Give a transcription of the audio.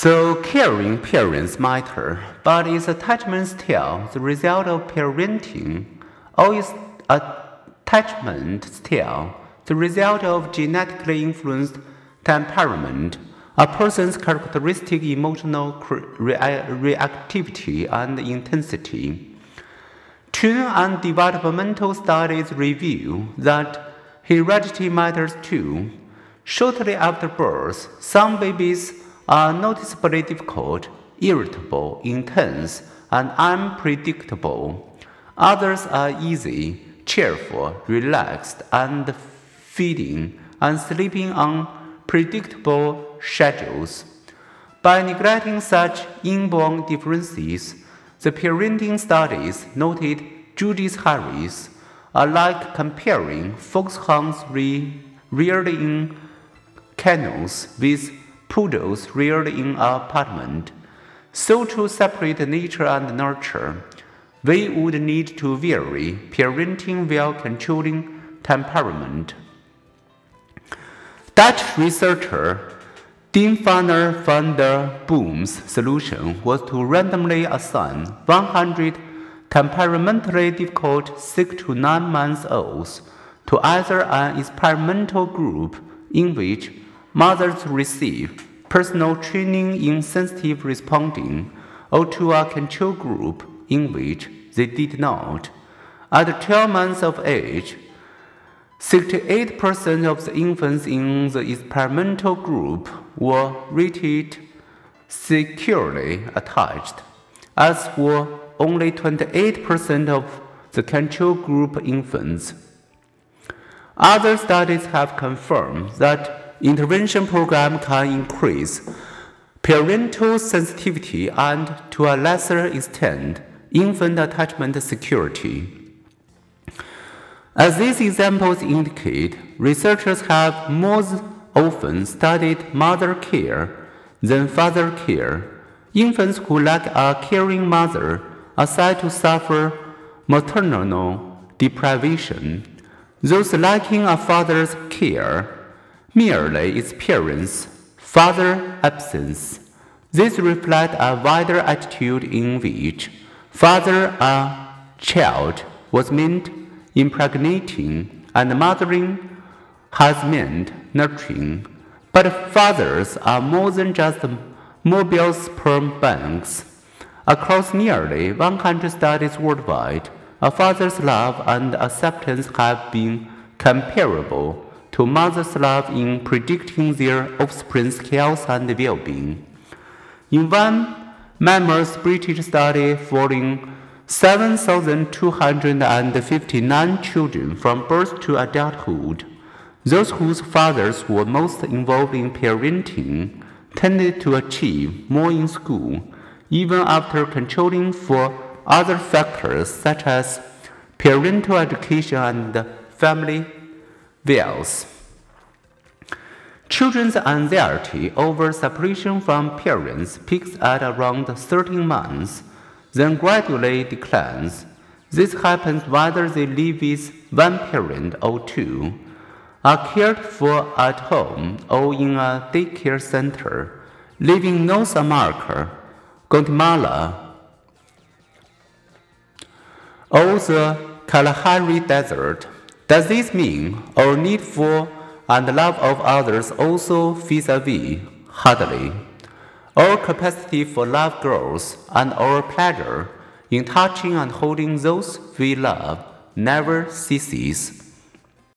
So caring parents matter, but is attachment still the result of parenting, or is attachment still the result of genetically influenced temperament, a person's characteristic emotional reactivity and intensity? True and developmental studies reveal that heredity matters too. Shortly after birth, some babies are noticeably difficult, irritable, intense, and unpredictable. Others are easy, cheerful, relaxed, and feeding and sleeping on predictable schedules. By neglecting such inborn differences, the parenting studies noted Judith Harris are like comparing foxhounds reared in kennels with poodles reared in an apartment. So, to separate nature and nurture, we would need to vary parenting while controlling temperament. Dutch researcher Dymphna van den Boom's solution was to randomly assign 100 temperamentally difficult 6 to 9 months olds to either an experimental group in which mothers receive personal training in sensitive responding, or to a control group in which they did not. At 12 months of age, 68% of the infants in the experimental group were rated securely attached, as were only 28% of the control group infants. Other studies have confirmed that intervention program can increase parental sensitivity and, to a lesser extent, infant attachment security. As these examples indicate, researchers have more often studied mother care than father care. Infants who lack a caring mother are said to suffer maternal deprivation. Those lacking a father's care merely experience father absence. This reflects a wider attitude in which father a child was meant impregnating and mothering has meant nurturing. But fathers are more than just mobile sperm banks. Across nearly 100 studies worldwide, a father's love and acceptance have been comparable to mothers' love in predicting their offspring's health and well being. In one mammoth British study following 7,259 children from birth to adulthood, those whose fathers were most involved in parenting tended to achieve more in school, even after controlling for other factors such as parental education and family Veils. Children's anxiety over separation from parents peaks at around 13 months, then gradually declines. This happens whether they live with one parent or two, are cared for at home or in a daycare center, live in North America, Guatemala, or the Kalahari Desert. Does this mean our need for and love of others also vis-a-vis? Hardly. Our capacity for love grows, and our pleasure in touching and holding those we love never ceases.